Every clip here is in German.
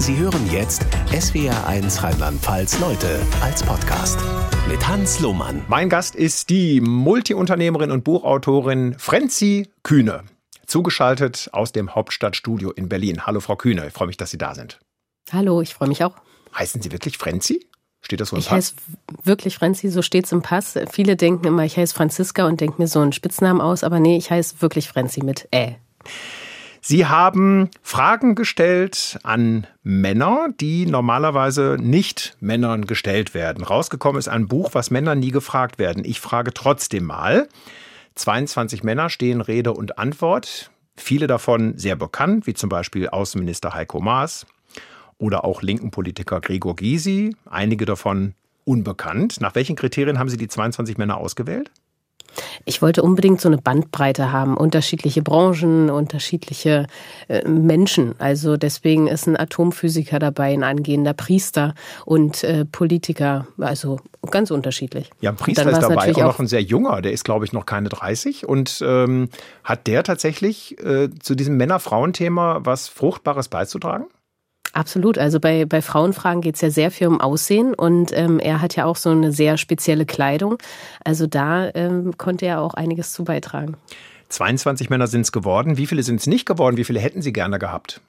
Sie hören jetzt SWR1 Rheinland-Pfalz Leute als Podcast mit Hans Lohmann. Mein Gast ist die Multiunternehmerin und Buchautorin Frenzi Kühne. Zugeschaltet aus dem Hauptstadtstudio in Berlin. Hallo Frau Kühne, ich freue mich, dass Sie da sind. Hallo, ich freue mich auch. Heißen Sie wirklich Frenzi? Steht das so im ich Pass? heiße wirklich Frenzi, so steht's im Pass. Viele denken immer, ich heiße Franziska und denken mir so einen Spitznamen aus, aber nee, ich heiße wirklich Frenzi mit Ä. Sie haben Fragen gestellt an Männer, die normalerweise nicht Männern gestellt werden. Rausgekommen ist ein Buch, was Männer nie gefragt werden. Ich frage trotzdem mal. 22 Männer stehen Rede und Antwort. Viele davon sehr bekannt, wie zum Beispiel Außenminister Heiko Maas oder auch linken Politiker Gregor Gysi. Einige davon unbekannt. Nach welchen Kriterien haben Sie die 22 Männer ausgewählt? Ich wollte unbedingt so eine Bandbreite haben, unterschiedliche Branchen, unterschiedliche äh, Menschen. Also deswegen ist ein Atomphysiker dabei, ein angehender Priester und äh, Politiker, also ganz unterschiedlich. Ja, ein Priester ist dabei, auch noch ein sehr junger, der ist glaube ich noch keine 30 und ähm, hat der tatsächlich äh, zu diesem Männer-Frauen-Thema was Fruchtbares beizutragen? Absolut. Also bei, bei Frauenfragen geht es ja sehr viel um Aussehen und ähm, er hat ja auch so eine sehr spezielle Kleidung. Also da ähm, konnte er auch einiges zu beitragen. 22 Männer sind es geworden. Wie viele sind es nicht geworden? Wie viele hätten Sie gerne gehabt?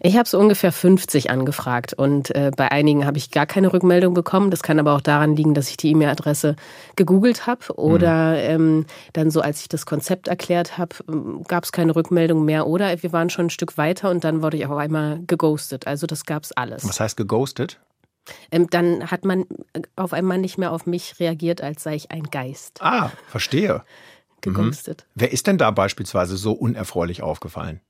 Ich habe so ungefähr 50 angefragt und äh, bei einigen habe ich gar keine Rückmeldung bekommen. Das kann aber auch daran liegen, dass ich die E-Mail-Adresse gegoogelt habe oder mhm. ähm, dann so, als ich das Konzept erklärt habe, ähm, gab es keine Rückmeldung mehr oder wir waren schon ein Stück weiter und dann wurde ich auf einmal geghostet. Also das gab es alles. Was heißt geghostet? Ähm, dann hat man äh, auf einmal nicht mehr auf mich reagiert, als sei ich ein Geist. Ah, verstehe. Geghostet. Mhm. Wer ist denn da beispielsweise so unerfreulich aufgefallen?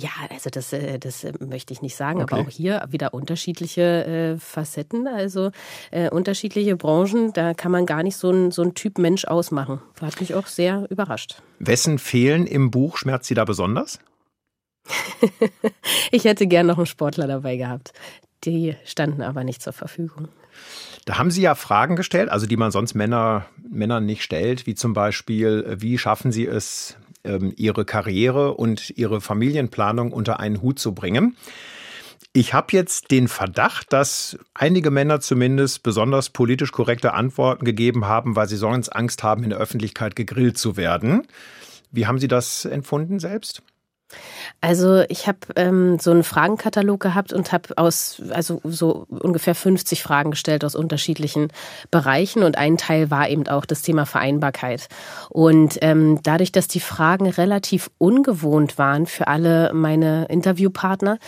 Ja, also das, äh, das äh, möchte ich nicht sagen, okay. aber auch hier wieder unterschiedliche äh, Facetten, also unterschiedliche Branchen. Da kann man gar nicht so ein, so ein Typ Mensch ausmachen. Hat mich auch sehr überrascht. Wessen Fehlen im Buch schmerzt Sie da besonders? ich hätte gern noch einen Sportler dabei gehabt. Die standen aber nicht zur Verfügung. Da haben Sie ja Fragen gestellt, also die man sonst Männer, Männern nicht stellt, wie zum Beispiel, wie schaffen Sie es, ihre Karriere und ihre Familienplanung unter einen Hut zu bringen. Ich habe jetzt den Verdacht, dass einige Männer zumindest besonders politisch korrekte Antworten gegeben haben, weil sie sonst Angst haben, in der Öffentlichkeit gegrillt zu werden. Wie haben Sie das empfunden selbst? Also ich habe ähm, so einen Fragenkatalog gehabt und habe aus also so ungefähr 50 Fragen gestellt aus unterschiedlichen Bereichen und ein Teil war eben auch das Thema Vereinbarkeit. Und ähm, dadurch, dass die Fragen relativ ungewohnt waren für alle meine Interviewpartner,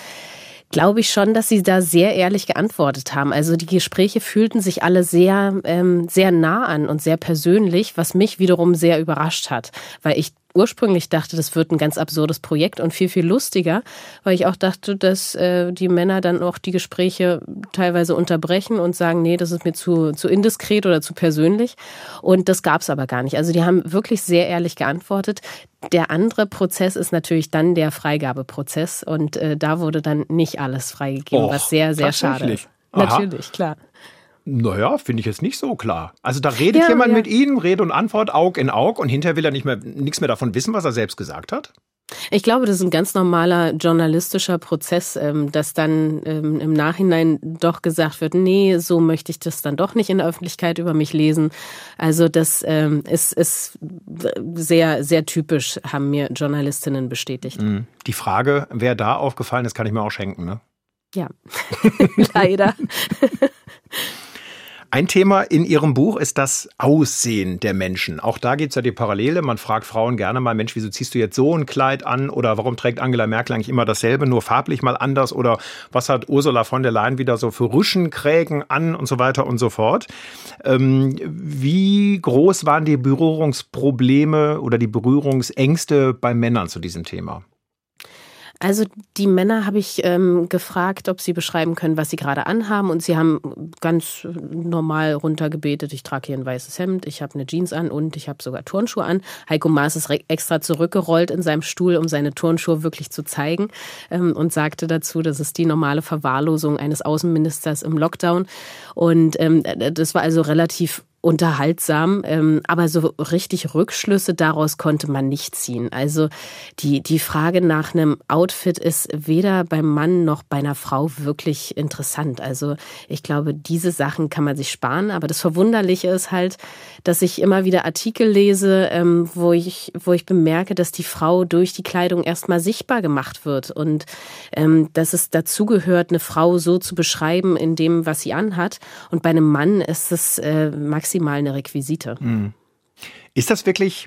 glaube ich schon, dass sie da sehr ehrlich geantwortet haben. Also die Gespräche fühlten sich alle sehr, ähm, sehr nah an und sehr persönlich, was mich wiederum sehr überrascht hat, weil ich ursprünglich dachte, das wird ein ganz absurdes Projekt und viel, viel lustiger, weil ich auch dachte, dass äh, die Männer dann auch die Gespräche teilweise unterbrechen und sagen, nee, das ist mir zu, zu indiskret oder zu persönlich. Und das gab es aber gar nicht. Also die haben wirklich sehr ehrlich geantwortet. Der andere Prozess ist natürlich dann der Freigabeprozess und äh, da wurde dann nicht alles freigegeben, Och, was sehr, sehr schade ist. Natürlich, klar. Naja, finde ich jetzt nicht so klar. Also da redet ja, jemand ja. mit Ihnen, Rede und Antwort, Aug in Aug und hinterher will er nicht mehr, nichts mehr davon wissen, was er selbst gesagt hat? Ich glaube, das ist ein ganz normaler journalistischer Prozess, ähm, dass dann ähm, im Nachhinein doch gesagt wird, nee, so möchte ich das dann doch nicht in der Öffentlichkeit über mich lesen. Also das ähm, ist, ist sehr, sehr typisch, haben mir Journalistinnen bestätigt. Mhm. Die Frage, wer da aufgefallen ist, kann ich mir auch schenken, ne? Ja, leider. Ein Thema in Ihrem Buch ist das Aussehen der Menschen. Auch da gibt es ja die Parallele. Man fragt Frauen gerne mal, Mensch, wieso ziehst du jetzt so ein Kleid an? Oder warum trägt Angela Merkel eigentlich immer dasselbe, nur farblich mal anders? Oder was hat Ursula von der Leyen wieder so für Rüschenkrägen an und so weiter und so fort? Ähm, wie groß waren die Berührungsprobleme oder die Berührungsängste bei Männern zu diesem Thema? Also die Männer habe ich ähm, gefragt, ob sie beschreiben können, was sie gerade anhaben. Und sie haben ganz normal runtergebetet, ich trage hier ein weißes Hemd, ich habe eine Jeans an und ich habe sogar Turnschuhe an. Heiko Maas ist extra zurückgerollt in seinem Stuhl, um seine Turnschuhe wirklich zu zeigen ähm, und sagte dazu, das ist die normale Verwahrlosung eines Außenministers im Lockdown. Und ähm, das war also relativ unterhaltsam, ähm, aber so richtig Rückschlüsse daraus konnte man nicht ziehen. Also die, die Frage nach einem Outfit ist weder beim Mann noch bei einer Frau wirklich interessant. Also ich glaube, diese Sachen kann man sich sparen, aber das Verwunderliche ist halt, dass ich immer wieder Artikel lese, ähm, wo, ich, wo ich bemerke, dass die Frau durch die Kleidung erstmal sichtbar gemacht wird und ähm, dass es dazugehört, eine Frau so zu beschreiben in dem, was sie anhat. Und bei einem Mann ist es äh, maximal maximal eine Requisite. Hm. Ist das wirklich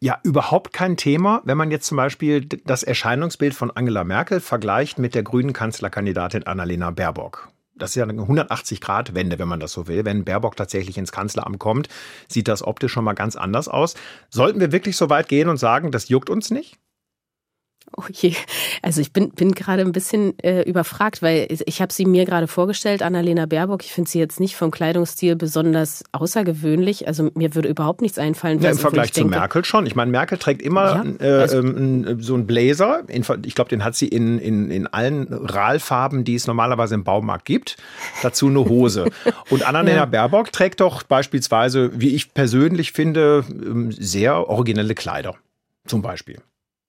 ja überhaupt kein Thema, wenn man jetzt zum Beispiel das Erscheinungsbild von Angela Merkel vergleicht mit der grünen Kanzlerkandidatin Annalena Baerbock? Das ist ja eine 180-Grad-Wende, wenn man das so will. Wenn Baerbock tatsächlich ins Kanzleramt kommt, sieht das optisch schon mal ganz anders aus. Sollten wir wirklich so weit gehen und sagen, das juckt uns nicht? Oh je, also ich bin, bin gerade ein bisschen äh, überfragt, weil ich habe sie mir gerade vorgestellt, Annalena Baerbock. Ich finde sie jetzt nicht vom Kleidungsstil besonders außergewöhnlich. Also mir würde überhaupt nichts einfallen. Ja, Im Vergleich zu denke, Merkel schon. Ich meine, Merkel trägt immer ja, äh, also, äh, so einen Blazer. Ich glaube, den hat sie in, in, in allen Rahlfarben, die es normalerweise im Baumarkt gibt. Dazu eine Hose. Und Annalena ja. Baerbock trägt doch beispielsweise, wie ich persönlich finde, ähm, sehr originelle Kleider. Zum Beispiel.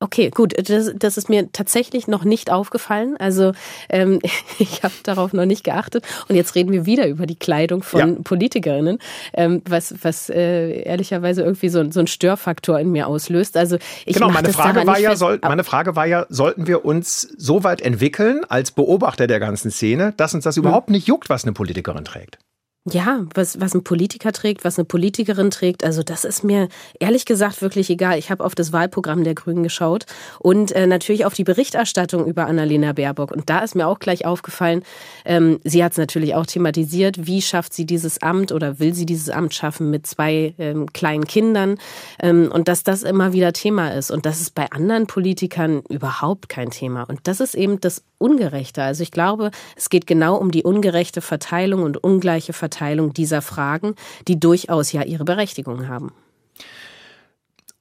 Okay, gut, das, das ist mir tatsächlich noch nicht aufgefallen. Also ähm, ich habe darauf noch nicht geachtet. Und jetzt reden wir wieder über die Kleidung von ja. Politikerinnen, ähm, was, was äh, ehrlicherweise irgendwie so, so ein Störfaktor in mir auslöst. Also ich genau, meine Frage war ja, soll, meine Frage war ja, sollten wir uns so weit entwickeln als Beobachter der ganzen Szene, dass uns das überhaupt nicht juckt, was eine Politikerin trägt? Ja, was, was ein Politiker trägt, was eine Politikerin trägt, also das ist mir ehrlich gesagt wirklich egal. Ich habe auf das Wahlprogramm der Grünen geschaut und äh, natürlich auf die Berichterstattung über Annalena Baerbock. Und da ist mir auch gleich aufgefallen, ähm, sie hat es natürlich auch thematisiert, wie schafft sie dieses Amt oder will sie dieses Amt schaffen mit zwei ähm, kleinen Kindern ähm, und dass das immer wieder Thema ist. Und das ist bei anderen Politikern überhaupt kein Thema. Und das ist eben das Ungerechte. Also ich glaube, es geht genau um die ungerechte Verteilung und ungleiche Verteilung dieser Fragen, die durchaus ja ihre Berechtigung haben.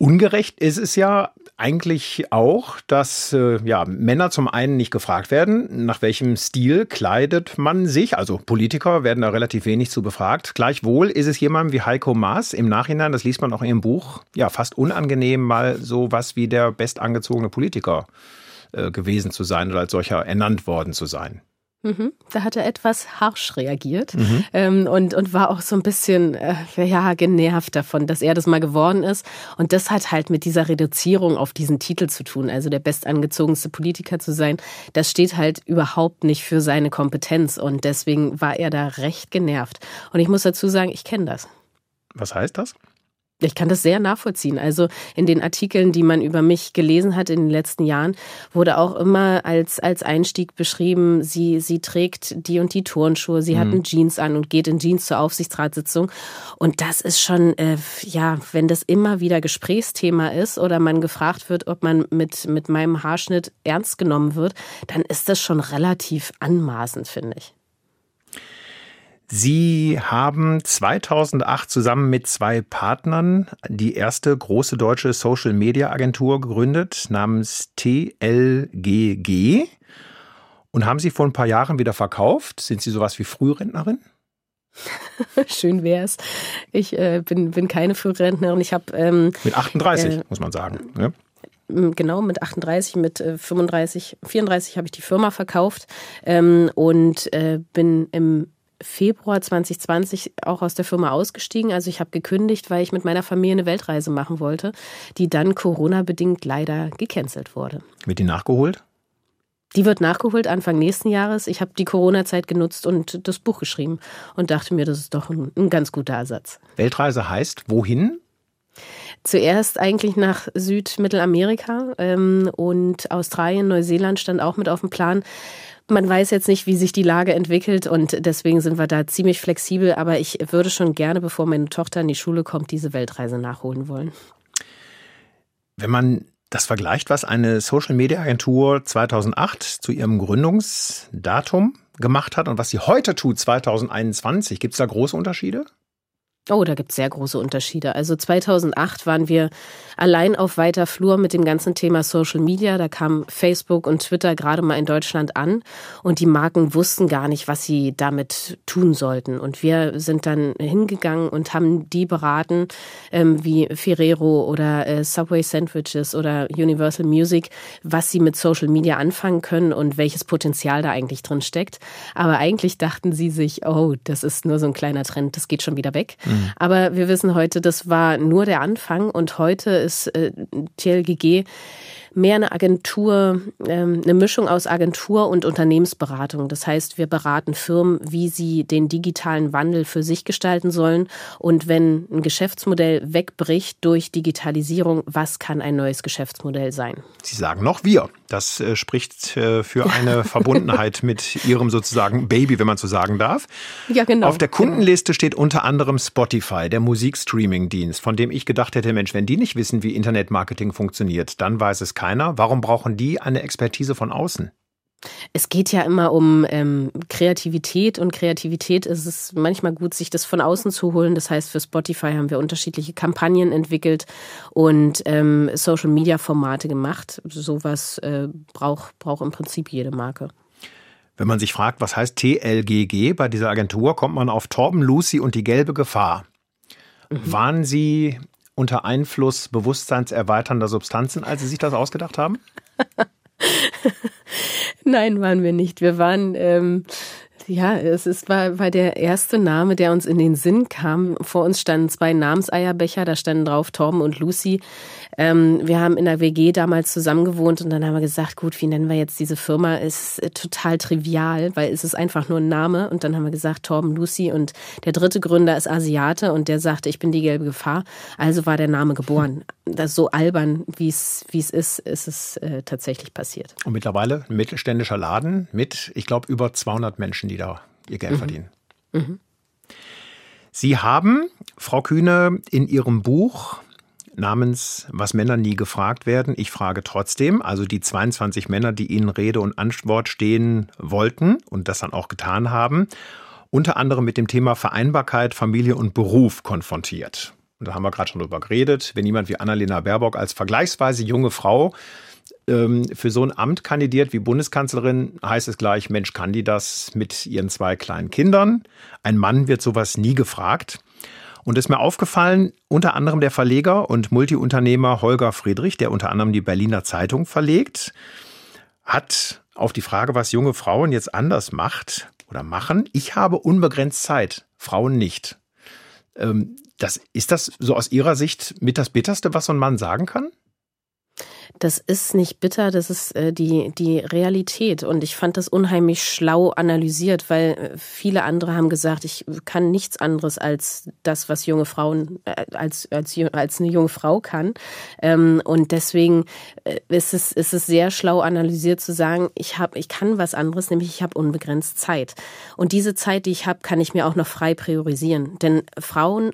Ungerecht ist es ja eigentlich auch, dass äh, ja, Männer zum einen nicht gefragt werden, nach welchem Stil kleidet man sich. Also Politiker werden da relativ wenig zu befragt. Gleichwohl ist es jemandem wie Heiko Maas im Nachhinein, das liest man auch in ihrem Buch, ja fast unangenehm, mal so was wie der bestangezogene Politiker äh, gewesen zu sein oder als solcher ernannt worden zu sein. Mhm. Da hat er etwas harsch reagiert mhm. ähm, und, und war auch so ein bisschen äh, ja, genervt davon, dass er das mal geworden ist. Und das hat halt mit dieser Reduzierung auf diesen Titel zu tun, also der bestangezogenste Politiker zu sein. Das steht halt überhaupt nicht für seine Kompetenz und deswegen war er da recht genervt. Und ich muss dazu sagen, ich kenne das. Was heißt das? Ich kann das sehr nachvollziehen. Also in den Artikeln, die man über mich gelesen hat in den letzten Jahren, wurde auch immer als, als Einstieg beschrieben, sie, sie trägt die und die Turnschuhe, sie mhm. hat einen Jeans an und geht in Jeans zur Aufsichtsratssitzung. Und das ist schon, äh, ja, wenn das immer wieder Gesprächsthema ist oder man gefragt wird, ob man mit, mit meinem Haarschnitt ernst genommen wird, dann ist das schon relativ anmaßend, finde ich. Sie haben 2008 zusammen mit zwei Partnern die erste große deutsche Social Media Agentur gegründet namens TLGG und haben sie vor ein paar Jahren wieder verkauft. Sind Sie sowas wie Frührentnerin? Schön wär's. Ich äh, bin, bin keine Frührentnerin. Ich habe ähm, mit 38 äh, muss man sagen. Ne? Genau, mit 38, mit 35, äh, 34 habe ich die Firma verkauft ähm, und äh, bin im Februar 2020 auch aus der Firma ausgestiegen. Also ich habe gekündigt, weil ich mit meiner Familie eine Weltreise machen wollte, die dann Corona-bedingt leider gecancelt wurde. Wird die nachgeholt? Die wird nachgeholt Anfang nächsten Jahres. Ich habe die Corona-Zeit genutzt und das Buch geschrieben und dachte mir, das ist doch ein, ein ganz guter Ersatz. Weltreise heißt wohin? Zuerst eigentlich nach Südmittelamerika ähm, und Australien, Neuseeland stand auch mit auf dem Plan. Man weiß jetzt nicht, wie sich die Lage entwickelt und deswegen sind wir da ziemlich flexibel. Aber ich würde schon gerne, bevor meine Tochter in die Schule kommt, diese Weltreise nachholen wollen. Wenn man das vergleicht, was eine Social Media Agentur 2008 zu ihrem Gründungsdatum gemacht hat und was sie heute tut, 2021, gibt es da große Unterschiede? Oh, da gibt es sehr große Unterschiede. Also 2008 waren wir allein auf weiter Flur mit dem ganzen Thema Social Media. Da kam Facebook und Twitter gerade mal in Deutschland an und die Marken wussten gar nicht, was sie damit tun sollten. Und wir sind dann hingegangen und haben die beraten, ähm, wie Ferrero oder äh, Subway Sandwiches oder Universal Music, was sie mit Social Media anfangen können und welches Potenzial da eigentlich drin steckt. Aber eigentlich dachten sie sich, oh, das ist nur so ein kleiner Trend, das geht schon wieder weg. Mhm. Aber wir wissen heute, das war nur der Anfang und heute ist äh, TLGG mehr eine Agentur, ähm, eine Mischung aus Agentur und Unternehmensberatung. Das heißt, wir beraten Firmen, wie sie den digitalen Wandel für sich gestalten sollen. Und wenn ein Geschäftsmodell wegbricht durch Digitalisierung, was kann ein neues Geschäftsmodell sein? Sie sagen noch wir. Das äh, spricht äh, für eine Verbundenheit mit Ihrem sozusagen Baby, wenn man so sagen darf. Ja, genau. Auf der Kundenliste steht unter anderem Spotify, der Musikstreaming-Dienst, von dem ich gedacht hätte, Mensch, wenn die nicht wissen, wie Internetmarketing funktioniert, dann weiß es keiner. Warum brauchen die eine Expertise von außen? Es geht ja immer um ähm, Kreativität und Kreativität ist es manchmal gut, sich das von außen zu holen. Das heißt, für Spotify haben wir unterschiedliche Kampagnen entwickelt und ähm, Social-Media-Formate gemacht. Sowas äh, braucht, braucht im Prinzip jede Marke. Wenn man sich fragt, was heißt TLGG bei dieser Agentur, kommt man auf Torben, Lucy und die gelbe Gefahr. Mhm. Waren Sie unter Einfluss bewusstseinserweiternder Substanzen, als Sie sich das ausgedacht haben? Nein, waren wir nicht. Wir waren ähm, ja, es ist, war, war der erste Name, der uns in den Sinn kam. Vor uns standen zwei Namenseierbecher, da standen drauf Torben und Lucy. Ähm, wir haben in der WG damals zusammen gewohnt und dann haben wir gesagt, gut, wie nennen wir jetzt diese Firma? Ist äh, total trivial, weil es ist einfach nur ein Name. Und dann haben wir gesagt, Torben, Lucy und der dritte Gründer ist Asiate und der sagte, ich bin die gelbe Gefahr. Also war der Name geboren. Das so albern, wie es ist, ist es äh, tatsächlich passiert. Und mittlerweile ein mittelständischer Laden mit, ich glaube, über 200 Menschen, die da ihr Geld mhm. verdienen. Mhm. Sie haben, Frau Kühne, in Ihrem Buch namens Was Männer nie gefragt werden, ich frage trotzdem, also die 22 Männer, die Ihnen Rede und Antwort stehen wollten und das dann auch getan haben, unter anderem mit dem Thema Vereinbarkeit, Familie und Beruf konfrontiert. Und da haben wir gerade schon drüber geredet, wenn jemand wie Annalena Baerbock als vergleichsweise junge Frau für so ein Amt kandidiert wie Bundeskanzlerin, heißt es gleich, Mensch, kann die das mit ihren zwei kleinen Kindern? Ein Mann wird sowas nie gefragt. Und es ist mir aufgefallen, unter anderem der Verleger und Multiunternehmer Holger Friedrich, der unter anderem die Berliner Zeitung verlegt, hat auf die Frage, was junge Frauen jetzt anders macht oder machen, ich habe unbegrenzt Zeit, Frauen nicht. Ähm, das, ist das so aus Ihrer Sicht mit das Bitterste, was so ein Mann sagen kann? Das ist nicht bitter, das ist äh, die, die Realität. Und ich fand das unheimlich schlau analysiert, weil äh, viele andere haben gesagt, ich kann nichts anderes als das, was junge Frauen, äh, als, als, als eine junge Frau kann. Ähm, und deswegen äh, ist, es, ist es sehr schlau analysiert zu sagen, ich, hab, ich kann was anderes, nämlich ich habe unbegrenzt Zeit. Und diese Zeit, die ich habe, kann ich mir auch noch frei priorisieren. Denn Frauen,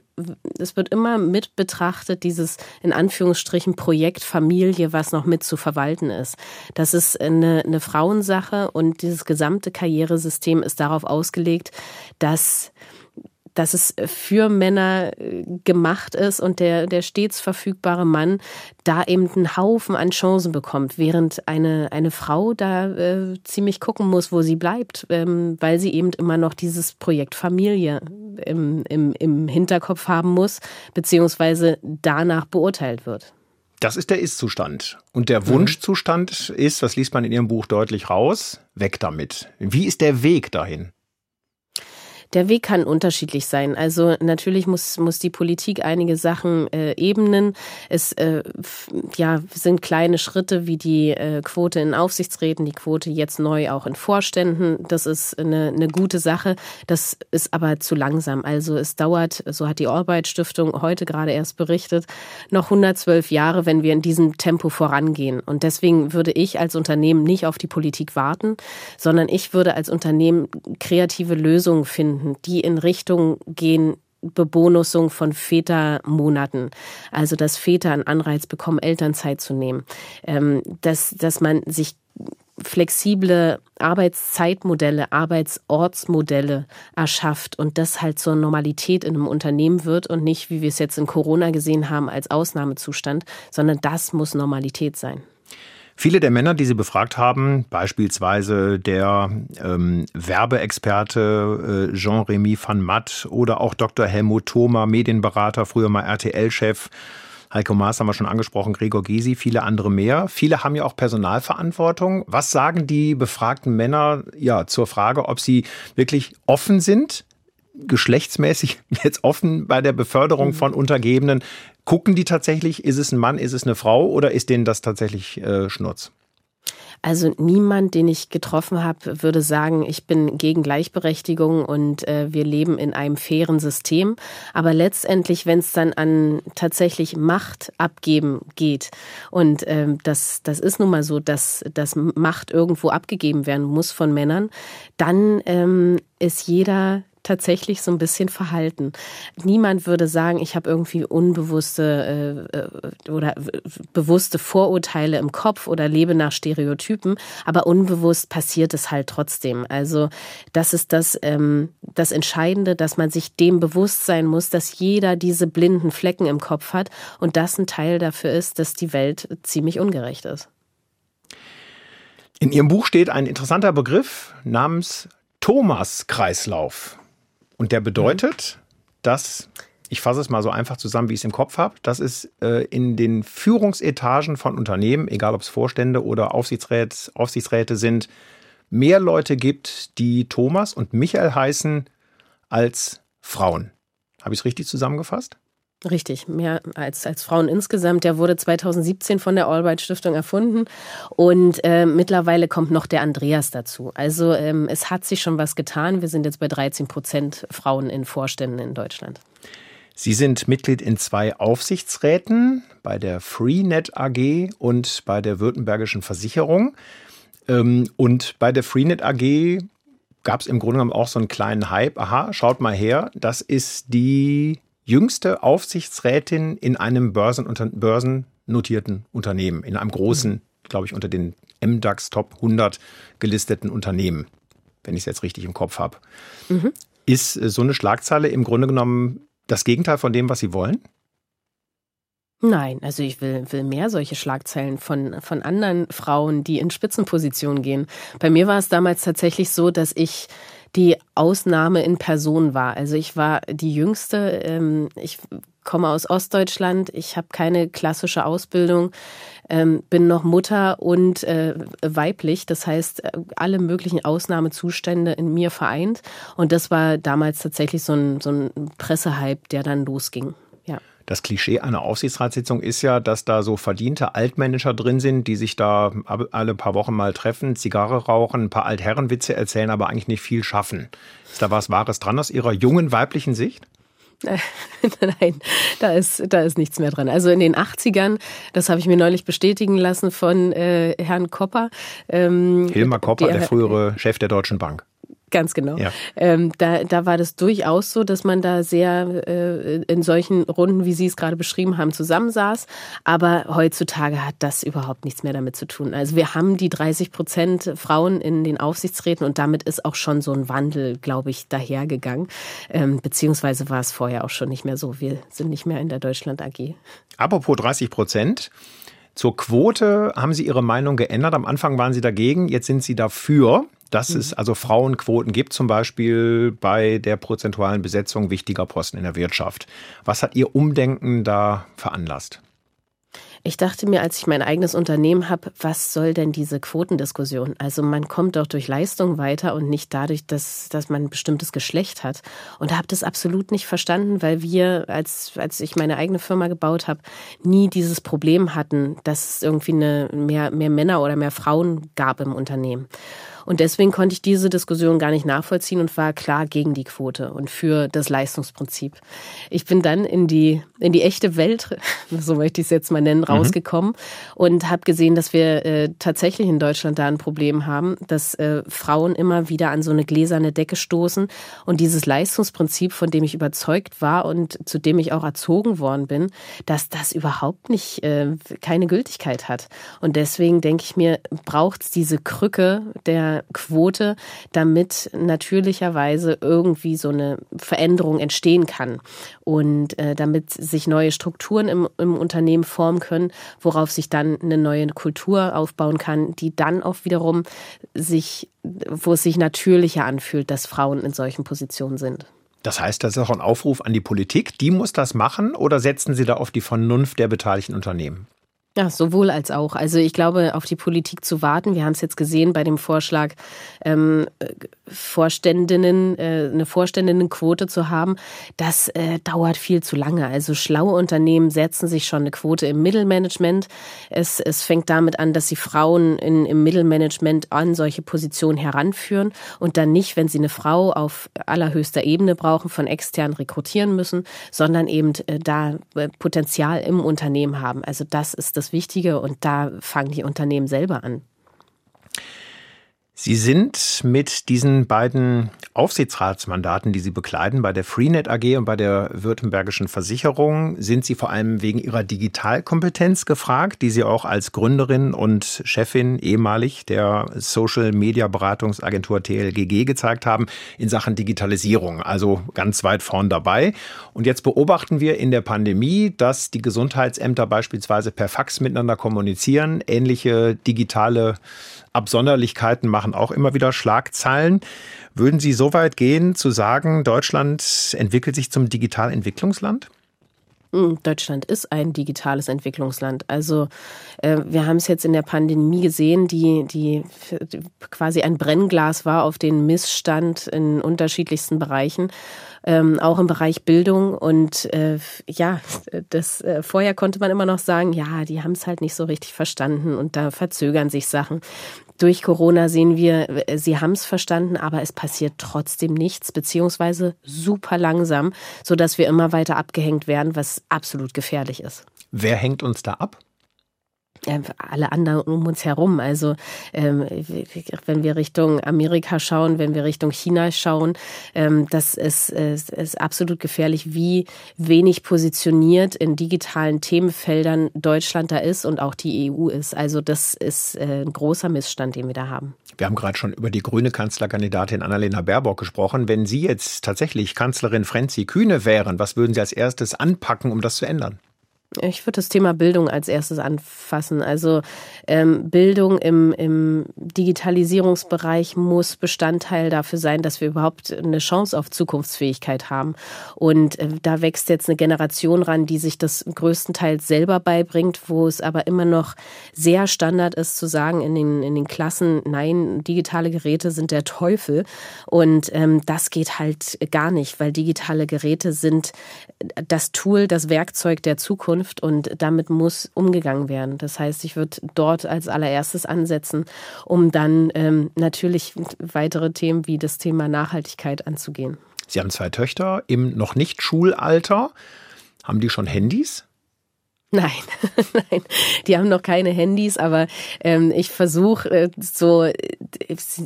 es wird immer mit betrachtet, dieses in Anführungsstrichen Projekt Familie, was noch mit zu verwalten ist. Das ist eine, eine Frauensache und dieses gesamte Karrieresystem ist darauf ausgelegt, dass dass es für Männer äh, gemacht ist und der, der stets verfügbare Mann da eben einen Haufen an Chancen bekommt, während eine, eine Frau da äh, ziemlich gucken muss, wo sie bleibt, ähm, weil sie eben immer noch dieses Projekt Familie im, im, im Hinterkopf haben muss, beziehungsweise danach beurteilt wird. Das ist der Ist-Zustand. Und der mhm. Wunschzustand ist, das liest man in Ihrem Buch deutlich raus, weg damit. Wie ist der Weg dahin? Der Weg kann unterschiedlich sein. Also natürlich muss, muss die Politik einige Sachen äh, ebnen. Es äh, ja, sind kleine Schritte wie die äh, Quote in Aufsichtsräten, die Quote jetzt neu auch in Vorständen. Das ist eine, eine gute Sache. Das ist aber zu langsam. Also es dauert, so hat die Arbeit Stiftung heute gerade erst berichtet, noch 112 Jahre, wenn wir in diesem Tempo vorangehen. Und deswegen würde ich als Unternehmen nicht auf die Politik warten, sondern ich würde als Unternehmen kreative Lösungen finden finden, die in Richtung gehen, Bebonusung von Vätermonaten. Also, dass Väter einen Anreiz bekommen, Elternzeit zu nehmen. Ähm, dass, dass man sich flexible Arbeitszeitmodelle, Arbeitsortsmodelle erschafft und das halt zur Normalität in einem Unternehmen wird und nicht, wie wir es jetzt in Corona gesehen haben, als Ausnahmezustand, sondern das muss Normalität sein. Viele der Männer, die Sie befragt haben, beispielsweise der ähm, Werbeexperte äh, Jean-Remy van Matt oder auch Dr. Helmut Thoma, Medienberater, früher mal RTL-Chef, Heiko Maas haben wir schon angesprochen, Gregor Gysi, viele andere mehr. Viele haben ja auch Personalverantwortung. Was sagen die befragten Männer ja zur Frage, ob sie wirklich offen sind, geschlechtsmäßig jetzt offen bei der Beförderung mhm. von Untergebenen Gucken die tatsächlich, ist es ein Mann, ist es eine Frau oder ist denen das tatsächlich äh, Schnurz? Also niemand, den ich getroffen habe, würde sagen, ich bin gegen Gleichberechtigung und äh, wir leben in einem fairen System. Aber letztendlich, wenn es dann an tatsächlich Macht abgeben geht, und ähm, das, das ist nun mal so, dass, dass Macht irgendwo abgegeben werden muss von Männern, dann ähm, ist jeder tatsächlich so ein bisschen verhalten. Niemand würde sagen, ich habe irgendwie unbewusste äh, äh, oder bewusste Vorurteile im Kopf oder lebe nach Stereotypen, aber unbewusst passiert es halt trotzdem. Also das ist das, ähm, das Entscheidende, dass man sich dem bewusst sein muss, dass jeder diese blinden Flecken im Kopf hat und das ein Teil dafür ist, dass die Welt ziemlich ungerecht ist. In Ihrem Buch steht ein interessanter Begriff namens Thomas-Kreislauf. Und der bedeutet, dass, ich fasse es mal so einfach zusammen, wie ich es im Kopf habe, dass es äh, in den Führungsetagen von Unternehmen, egal ob es Vorstände oder Aufsichtsrät, Aufsichtsräte sind, mehr Leute gibt, die Thomas und Michael heißen, als Frauen. Habe ich es richtig zusammengefasst? Richtig, mehr als, als Frauen insgesamt. Der wurde 2017 von der Albright Stiftung erfunden und äh, mittlerweile kommt noch der Andreas dazu. Also ähm, es hat sich schon was getan. Wir sind jetzt bei 13 Prozent Frauen in Vorständen in Deutschland. Sie sind Mitglied in zwei Aufsichtsräten, bei der Freenet AG und bei der Württembergischen Versicherung. Ähm, und bei der Freenet AG gab es im Grunde genommen auch so einen kleinen Hype. Aha, schaut mal her, das ist die jüngste Aufsichtsrätin in einem Börsenunter börsennotierten Unternehmen, in einem großen, glaube ich, unter den MDAX Top 100 gelisteten Unternehmen, wenn ich es jetzt richtig im Kopf habe. Mhm. Ist äh, so eine Schlagzeile im Grunde genommen das Gegenteil von dem, was Sie wollen? Nein, also ich will, will mehr solche Schlagzeilen von, von anderen Frauen, die in Spitzenpositionen gehen. Bei mir war es damals tatsächlich so, dass ich die Ausnahme in Person war. Also ich war die Jüngste. Ähm, ich komme aus Ostdeutschland. Ich habe keine klassische Ausbildung, ähm, bin noch Mutter und äh, weiblich. Das heißt, äh, alle möglichen Ausnahmezustände in mir vereint. Und das war damals tatsächlich so ein, so ein Pressehype, der dann losging. Das Klischee einer Aufsichtsratssitzung ist ja, dass da so verdiente Altmanager drin sind, die sich da alle paar Wochen mal treffen, Zigarre rauchen, ein paar Altherrenwitze erzählen, aber eigentlich nicht viel schaffen. Ist da was Wahres dran aus Ihrer jungen weiblichen Sicht? Nein, da ist, da ist nichts mehr dran. Also in den 80ern, das habe ich mir neulich bestätigen lassen von äh, Herrn Kopper. Ähm, Hilmar Kopper, der, der frühere Chef der Deutschen Bank. Ganz genau. Ja. Ähm, da, da war das durchaus so, dass man da sehr äh, in solchen Runden, wie Sie es gerade beschrieben haben, zusammensaß. Aber heutzutage hat das überhaupt nichts mehr damit zu tun. Also wir haben die 30 Prozent Frauen in den Aufsichtsräten und damit ist auch schon so ein Wandel, glaube ich, dahergegangen. Ähm, beziehungsweise war es vorher auch schon nicht mehr so. Wir sind nicht mehr in der Deutschland AG. Apropos 30 Prozent. Zur Quote haben Sie Ihre Meinung geändert. Am Anfang waren Sie dagegen, jetzt sind Sie dafür dass mhm. es also Frauenquoten gibt, zum Beispiel bei der prozentualen Besetzung wichtiger Posten in der Wirtschaft. Was hat Ihr Umdenken da veranlasst? Ich dachte mir, als ich mein eigenes Unternehmen habe, was soll denn diese Quotendiskussion? Also man kommt doch durch Leistung weiter und nicht dadurch, dass, dass man ein bestimmtes Geschlecht hat. Und habe das absolut nicht verstanden, weil wir, als, als ich meine eigene Firma gebaut habe, nie dieses Problem hatten, dass es irgendwie eine, mehr, mehr Männer oder mehr Frauen gab im Unternehmen. Und deswegen konnte ich diese Diskussion gar nicht nachvollziehen und war klar gegen die Quote und für das Leistungsprinzip. Ich bin dann in die, in die echte Welt, so möchte ich es jetzt mal nennen, mhm. rausgekommen mhm. und habe gesehen, dass wir äh, tatsächlich in Deutschland da ein Problem haben, dass äh, Frauen immer wieder an so eine gläserne Decke stoßen und dieses Leistungsprinzip, von dem ich überzeugt war und zu dem ich auch erzogen worden bin, dass das überhaupt nicht äh, keine Gültigkeit hat. Und deswegen denke ich mir, braucht es diese Krücke der Quote, damit natürlicherweise irgendwie so eine Veränderung entstehen kann und äh, damit sich neue Strukturen im, im Unternehmen formen können, worauf sich dann eine neue Kultur aufbauen kann, die dann auch wiederum sich, wo es sich natürlicher anfühlt, dass Frauen in solchen Positionen sind. Das heißt, das ist auch ein Aufruf an die Politik. Die muss das machen oder setzen Sie da auf die Vernunft der beteiligten Unternehmen? Ja, sowohl als auch. Also ich glaube, auf die Politik zu warten. Wir haben es jetzt gesehen bei dem Vorschlag, ähm, Vorständinnen, äh, eine Vorständinnenquote zu haben. Das äh, dauert viel zu lange. Also schlaue Unternehmen setzen sich schon eine Quote im Mittelmanagement. Es, es fängt damit an, dass sie Frauen in, im Mittelmanagement an solche Positionen heranführen und dann nicht, wenn sie eine Frau auf allerhöchster Ebene brauchen, von extern rekrutieren müssen, sondern eben äh, da äh, Potenzial im Unternehmen haben. Also das ist das das Wichtige und da fangen die Unternehmen selber an. Sie sind mit diesen beiden Aufsichtsratsmandaten, die Sie bekleiden, bei der Freenet AG und bei der Württembergischen Versicherung, sind Sie vor allem wegen Ihrer Digitalkompetenz gefragt, die Sie auch als Gründerin und Chefin ehemalig der Social Media Beratungsagentur TLGG gezeigt haben in Sachen Digitalisierung. Also ganz weit vorn dabei. Und jetzt beobachten wir in der Pandemie, dass die Gesundheitsämter beispielsweise per Fax miteinander kommunizieren, ähnliche digitale Absonderlichkeiten machen auch immer wieder Schlagzeilen. Würden Sie so weit gehen, zu sagen, Deutschland entwickelt sich zum Digitalentwicklungsland? Hm, Deutschland ist ein digitales Entwicklungsland. Also äh, wir haben es jetzt in der Pandemie gesehen, die, die quasi ein Brennglas war auf den Missstand in unterschiedlichsten Bereichen ähm, auch im Bereich Bildung. Und äh, ja, das äh, vorher konnte man immer noch sagen, ja, die haben es halt nicht so richtig verstanden und da verzögern sich Sachen. Durch Corona sehen wir, äh, sie haben es verstanden, aber es passiert trotzdem nichts, beziehungsweise super langsam, sodass wir immer weiter abgehängt werden, was absolut gefährlich ist. Wer hängt uns da ab? Alle anderen um uns herum. Also ähm, wenn wir Richtung Amerika schauen, wenn wir Richtung China schauen, ähm, das ist, ist, absolut gefährlich, wie wenig positioniert in digitalen Themenfeldern Deutschland da ist und auch die EU ist. Also das ist äh, ein großer Missstand, den wir da haben. Wir haben gerade schon über die grüne Kanzlerkandidatin Annalena Baerbock gesprochen. Wenn Sie jetzt tatsächlich Kanzlerin Frenzi Kühne wären, was würden Sie als erstes anpacken, um das zu ändern? Ich würde das Thema Bildung als erstes anfassen. Also ähm, Bildung im, im Digitalisierungsbereich muss Bestandteil dafür sein, dass wir überhaupt eine Chance auf Zukunftsfähigkeit haben. Und äh, da wächst jetzt eine Generation ran, die sich das größtenteils selber beibringt, wo es aber immer noch sehr Standard ist zu sagen in den, in den Klassen, nein, digitale Geräte sind der Teufel. Und ähm, das geht halt gar nicht, weil digitale Geräte sind das Tool, das Werkzeug der Zukunft Zukunft und damit muss umgegangen werden. Das heißt, ich würde dort als allererstes ansetzen, um dann ähm, natürlich weitere Themen wie das Thema Nachhaltigkeit anzugehen. Sie haben zwei Töchter im noch nicht Schulalter. Haben die schon Handys? Nein, nein, die haben noch keine Handys, aber ähm, ich versuche äh, so äh,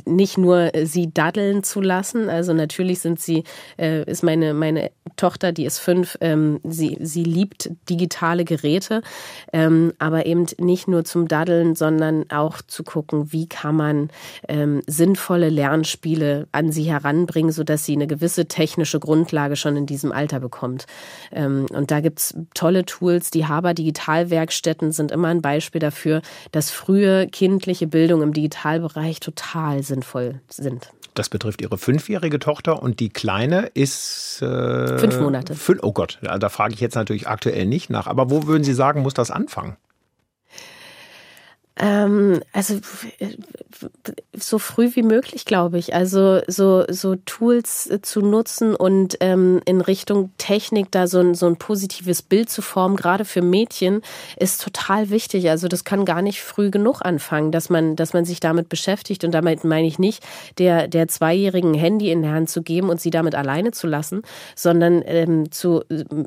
nicht nur sie daddeln zu lassen. Also natürlich sind sie, äh, ist meine meine Tochter, die ist fünf, ähm, sie sie liebt digitale Geräte, ähm, aber eben nicht nur zum Daddeln, sondern auch zu gucken, wie kann man ähm, sinnvolle Lernspiele an sie heranbringen, so dass sie eine gewisse technische Grundlage schon in diesem Alter bekommt. Ähm, und da gibt's tolle Tools, die Haber Digitalwerkstätten sind immer ein Beispiel dafür, dass frühe kindliche Bildung im Digitalbereich total sinnvoll sind. Das betrifft Ihre fünfjährige Tochter und die kleine ist äh, fünf Monate. Fünf, oh Gott, da frage ich jetzt natürlich aktuell nicht nach. Aber wo würden Sie sagen, muss das anfangen? Ähm, also so früh wie möglich, glaube ich. Also so, so Tools zu nutzen und ähm, in Richtung Technik da so ein, so ein positives Bild zu formen, gerade für Mädchen, ist total wichtig. Also das kann gar nicht früh genug anfangen, dass man, dass man sich damit beschäftigt. Und damit meine ich nicht, der, der Zweijährigen Handy in der Hand zu geben und sie damit alleine zu lassen, sondern ähm, zu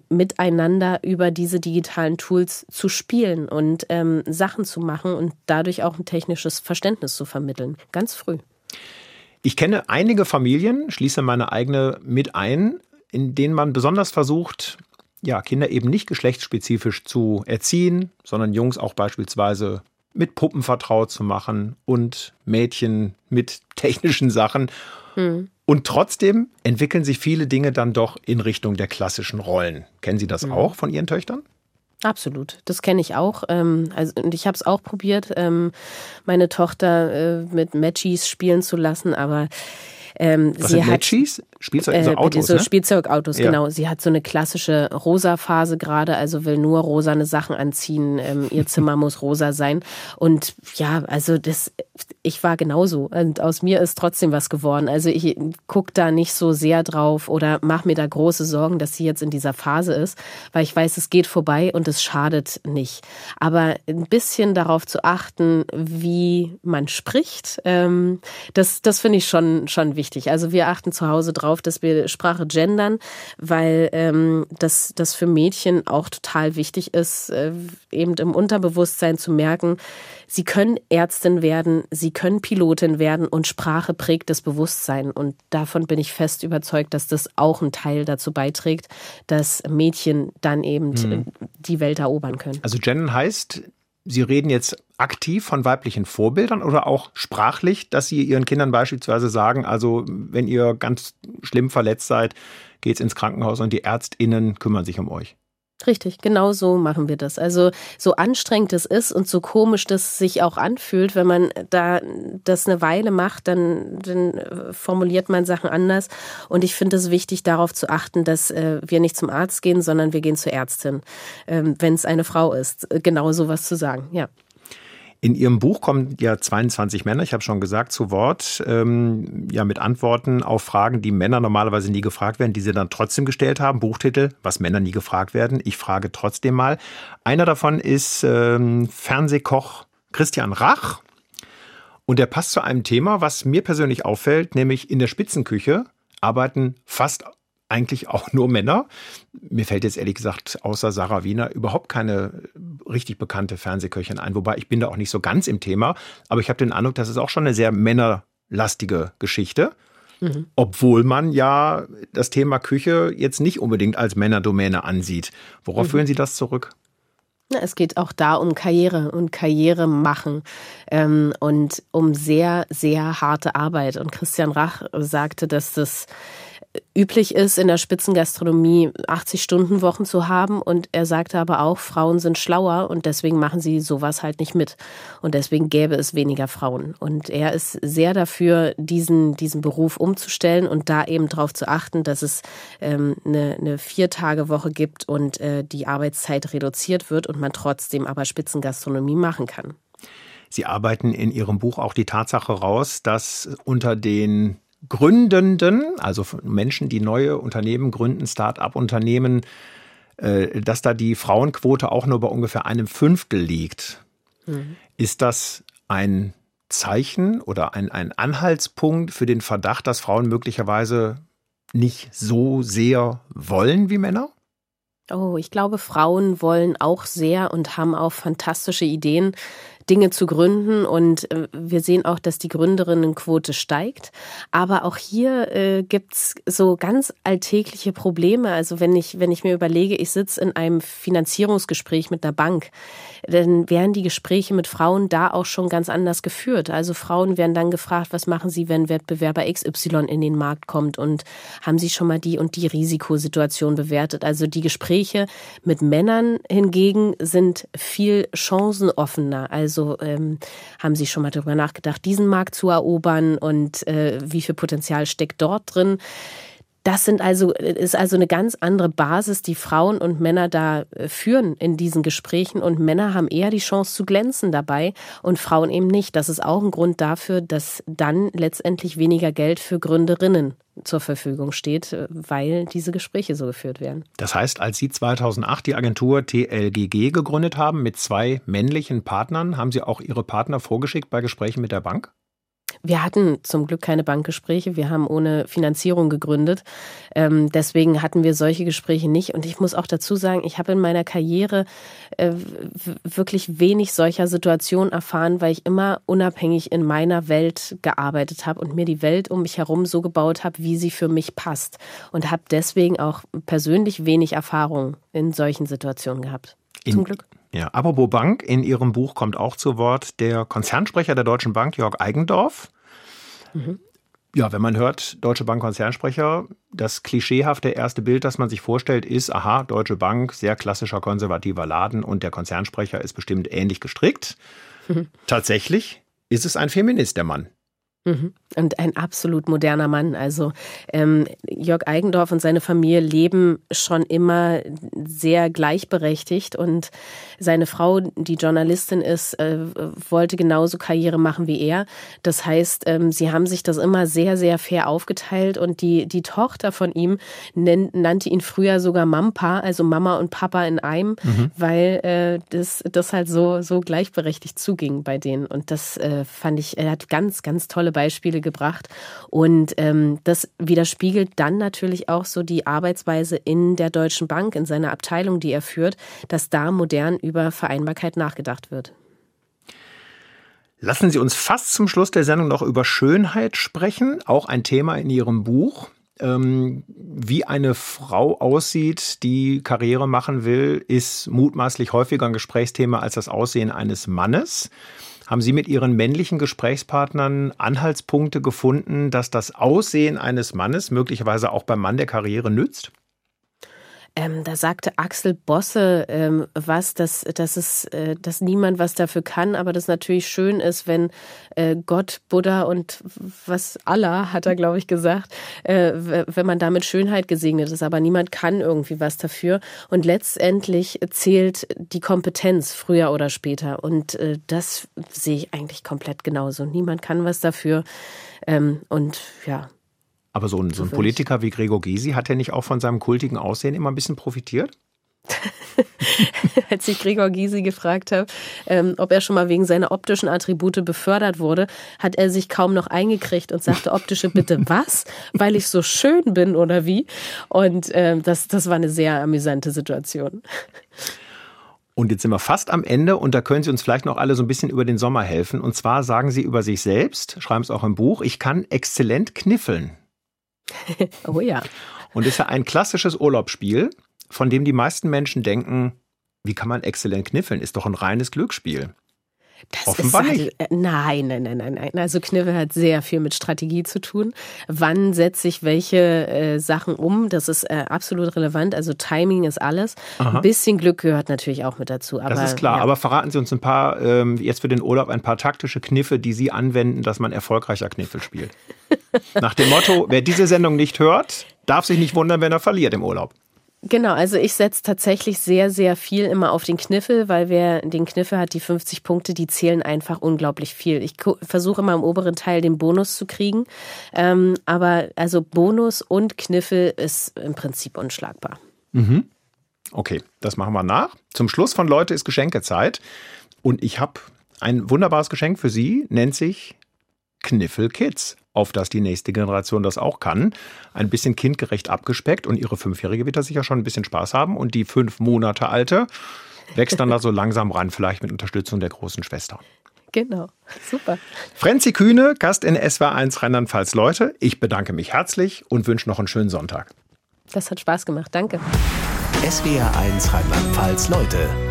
miteinander über diese digitalen Tools zu spielen und ähm, Sachen zu machen und dadurch auch ein technisches Verständnis zu vermitteln. Ganz früh. Ich kenne einige Familien, schließe meine eigene mit ein, in denen man besonders versucht, ja, Kinder eben nicht geschlechtsspezifisch zu erziehen, sondern Jungs auch beispielsweise mit Puppen vertraut zu machen und Mädchen mit technischen Sachen. Hm. Und trotzdem entwickeln sich viele Dinge dann doch in Richtung der klassischen Rollen. Kennen Sie das hm. auch von Ihren Töchtern? Absolut, das kenne ich auch. Ähm, also, und ich habe es auch probiert, ähm, meine Tochter äh, mit Matchies spielen zu lassen, aber ähm, Was sie hat Matchies? Spielzeug, also Autos, so ne? Spielzeugautos, ja. genau. Sie hat so eine klassische rosa Phase gerade, also will nur rosane Sachen anziehen. Ähm, ihr Zimmer muss rosa sein. Und ja, also das, ich war genauso. Und aus mir ist trotzdem was geworden. Also ich gucke da nicht so sehr drauf oder mache mir da große Sorgen, dass sie jetzt in dieser Phase ist, weil ich weiß, es geht vorbei und es schadet nicht. Aber ein bisschen darauf zu achten, wie man spricht, ähm, das, das finde ich schon, schon wichtig. Also wir achten zu Hause drauf darauf, dass wir Sprache gendern, weil ähm, das, das für Mädchen auch total wichtig ist, äh, eben im Unterbewusstsein zu merken, sie können Ärztin werden, sie können Pilotin werden und Sprache prägt das Bewusstsein. Und davon bin ich fest überzeugt, dass das auch ein Teil dazu beiträgt, dass Mädchen dann eben mhm. die Welt erobern können. Also gendern heißt, Sie reden jetzt aktiv von weiblichen Vorbildern oder auch sprachlich, dass Sie Ihren Kindern beispielsweise sagen, also wenn ihr ganz schlimm verletzt seid, geht's ins Krankenhaus und die Ärztinnen kümmern sich um euch. Richtig, genau so machen wir das. Also so anstrengend es ist und so komisch das sich auch anfühlt, wenn man da das eine Weile macht, dann, dann äh, formuliert man Sachen anders. Und ich finde es wichtig, darauf zu achten, dass äh, wir nicht zum Arzt gehen, sondern wir gehen zur Ärztin, ähm, wenn es eine Frau ist. Genau sowas zu sagen, ja. In Ihrem Buch kommen ja 22 Männer, ich habe schon gesagt, zu Wort, ähm, ja mit Antworten auf Fragen, die Männer normalerweise nie gefragt werden, die sie dann trotzdem gestellt haben. Buchtitel, was Männer nie gefragt werden. Ich frage trotzdem mal. Einer davon ist ähm, Fernsehkoch Christian Rach. Und der passt zu einem Thema, was mir persönlich auffällt, nämlich in der Spitzenküche arbeiten fast eigentlich auch nur Männer. Mir fällt jetzt ehrlich gesagt außer Sarah Wiener überhaupt keine richtig bekannte Fernsehköchin ein. Wobei ich bin da auch nicht so ganz im Thema. Aber ich habe den Eindruck, das ist auch schon eine sehr männerlastige Geschichte. Mhm. Obwohl man ja das Thema Küche jetzt nicht unbedingt als Männerdomäne ansieht. Worauf mhm. führen Sie das zurück? Es geht auch da um Karriere und Karriere machen ähm, und um sehr, sehr harte Arbeit. Und Christian Rach sagte, dass das üblich ist, in der Spitzengastronomie 80-Stunden-Wochen zu haben. Und er sagte aber auch, Frauen sind schlauer und deswegen machen sie sowas halt nicht mit. Und deswegen gäbe es weniger Frauen. Und er ist sehr dafür, diesen, diesen Beruf umzustellen und da eben darauf zu achten, dass es ähm, eine, eine Vier-Tage-Woche gibt und äh, die Arbeitszeit reduziert wird und man trotzdem aber Spitzengastronomie machen kann. Sie arbeiten in Ihrem Buch auch die Tatsache raus, dass unter den Gründenden, also Menschen, die neue Unternehmen gründen, Start-up-Unternehmen, äh, dass da die Frauenquote auch nur bei ungefähr einem Fünftel liegt. Mhm. Ist das ein Zeichen oder ein, ein Anhaltspunkt für den Verdacht, dass Frauen möglicherweise nicht so sehr wollen wie Männer? Oh, ich glaube, Frauen wollen auch sehr und haben auch fantastische Ideen. Dinge zu gründen. Und äh, wir sehen auch, dass die Gründerinnenquote steigt. Aber auch hier äh, gibt's so ganz alltägliche Probleme. Also wenn ich, wenn ich mir überlege, ich sitze in einem Finanzierungsgespräch mit einer Bank, dann werden die Gespräche mit Frauen da auch schon ganz anders geführt. Also Frauen werden dann gefragt, was machen sie, wenn Wettbewerber XY in den Markt kommt und haben sie schon mal die und die Risikosituation bewertet. Also die Gespräche mit Männern hingegen sind viel chancenoffener. Also also ähm, haben Sie schon mal darüber nachgedacht, diesen Markt zu erobern und äh, wie viel Potenzial steckt dort drin? Das sind also, ist also eine ganz andere Basis, die Frauen und Männer da äh, führen in diesen Gesprächen. Und Männer haben eher die Chance zu glänzen dabei und Frauen eben nicht. Das ist auch ein Grund dafür, dass dann letztendlich weniger Geld für Gründerinnen zur Verfügung steht, äh, weil diese Gespräche so geführt werden. Das heißt, als Sie 2008 die Agentur TLGG gegründet haben mit zwei männlichen Partnern, haben Sie auch Ihre Partner vorgeschickt bei Gesprächen mit der Bank? Wir hatten zum Glück keine Bankgespräche. Wir haben ohne Finanzierung gegründet. Ähm, deswegen hatten wir solche Gespräche nicht. Und ich muss auch dazu sagen, ich habe in meiner Karriere äh, wirklich wenig solcher Situationen erfahren, weil ich immer unabhängig in meiner Welt gearbeitet habe und mir die Welt um mich herum so gebaut habe, wie sie für mich passt. Und habe deswegen auch persönlich wenig Erfahrung in solchen Situationen gehabt. In, zum Glück. Ja, apropos Bank, in Ihrem Buch kommt auch zu Wort der Konzernsprecher der Deutschen Bank, Jörg Eigendorf. Mhm. Ja, wenn man hört, Deutsche Bank Konzernsprecher, das klischeehafte erste Bild, das man sich vorstellt, ist, aha, Deutsche Bank, sehr klassischer konservativer Laden und der Konzernsprecher ist bestimmt ähnlich gestrickt. Mhm. Tatsächlich ist es ein Feminist, der Mann. Mhm. Und ein absolut moderner Mann. Also ähm, Jörg Eigendorf und seine Familie leben schon immer sehr gleichberechtigt und seine Frau, die Journalistin ist, äh, wollte genauso Karriere machen wie er. Das heißt, ähm, sie haben sich das immer sehr, sehr fair aufgeteilt und die, die Tochter von ihm nennt, nannte ihn früher sogar Mampa, also Mama und Papa in einem, mhm. weil äh, das, das halt so, so gleichberechtigt zuging bei denen. Und das äh, fand ich, er hat ganz, ganz tolle Beispiele gebracht. Und ähm, das widerspiegelt dann natürlich auch so die Arbeitsweise in der Deutschen Bank, in seiner Abteilung, die er führt, dass da modern über Vereinbarkeit nachgedacht wird. Lassen Sie uns fast zum Schluss der Sendung noch über Schönheit sprechen, auch ein Thema in Ihrem Buch. Ähm, wie eine Frau aussieht, die Karriere machen will, ist mutmaßlich häufiger ein Gesprächsthema als das Aussehen eines Mannes. Haben Sie mit Ihren männlichen Gesprächspartnern Anhaltspunkte gefunden, dass das Aussehen eines Mannes möglicherweise auch beim Mann der Karriere nützt? Ähm, da sagte Axel Bosse ähm, was, dass, dass, es, äh, dass niemand was dafür kann, aber das natürlich schön ist, wenn äh, Gott, Buddha und was Allah, hat er, glaube ich, gesagt, äh, wenn man damit Schönheit gesegnet ist, aber niemand kann irgendwie was dafür. Und letztendlich zählt die Kompetenz früher oder später. Und äh, das sehe ich eigentlich komplett genauso. Niemand kann was dafür. Ähm, und ja, aber so ein, so ein Politiker wie Gregor Gysi hat ja nicht auch von seinem kultigen Aussehen immer ein bisschen profitiert? Als ich Gregor Gysi gefragt habe, ähm, ob er schon mal wegen seiner optischen Attribute befördert wurde, hat er sich kaum noch eingekriegt und sagte, optische bitte was? Weil ich so schön bin oder wie? Und ähm, das, das war eine sehr amüsante Situation. Und jetzt sind wir fast am Ende und da können Sie uns vielleicht noch alle so ein bisschen über den Sommer helfen. Und zwar sagen Sie über sich selbst, schreiben es auch im Buch, ich kann exzellent kniffeln. Oh ja. Und ist ja ein klassisches Urlaubsspiel, von dem die meisten Menschen denken, wie kann man exzellent kniffeln? Ist doch ein reines Glücksspiel. Das Offenbar ist halt, nicht. Äh, nein, nein, nein, nein, nein. Also Kniffel hat sehr viel mit Strategie zu tun. Wann setze ich welche äh, Sachen um? Das ist äh, absolut relevant. Also Timing ist alles. Aha. Ein bisschen Glück gehört natürlich auch mit dazu. Aber, das ist klar. Ja. Aber verraten Sie uns ein paar, ähm, jetzt für den Urlaub, ein paar taktische Kniffe, die Sie anwenden, dass man erfolgreicher Kniffel spielt. Nach dem Motto, wer diese Sendung nicht hört, darf sich nicht wundern, wenn er verliert im Urlaub. Genau, also ich setze tatsächlich sehr, sehr viel immer auf den Kniffel, weil wer den Kniffel hat, die 50 Punkte, die zählen einfach unglaublich viel. Ich versuche immer im oberen Teil den Bonus zu kriegen, ähm, aber also Bonus und Kniffel ist im Prinzip unschlagbar. Mhm. Okay, das machen wir nach. Zum Schluss von Leute ist Geschenkezeit und ich habe ein wunderbares Geschenk für Sie, nennt sich Kniffel Kids auf dass die nächste Generation das auch kann. Ein bisschen kindgerecht abgespeckt und ihre Fünfjährige wird da sicher schon ein bisschen Spaß haben und die fünf Monate alte wächst dann da so langsam ran, vielleicht mit Unterstützung der großen Schwester. Genau, super. Frenzi Kühne, Gast in SW1 Rheinland-Pfalz Leute. Ich bedanke mich herzlich und wünsche noch einen schönen Sonntag. Das hat Spaß gemacht, danke. SWR1 Rheinland-Pfalz Leute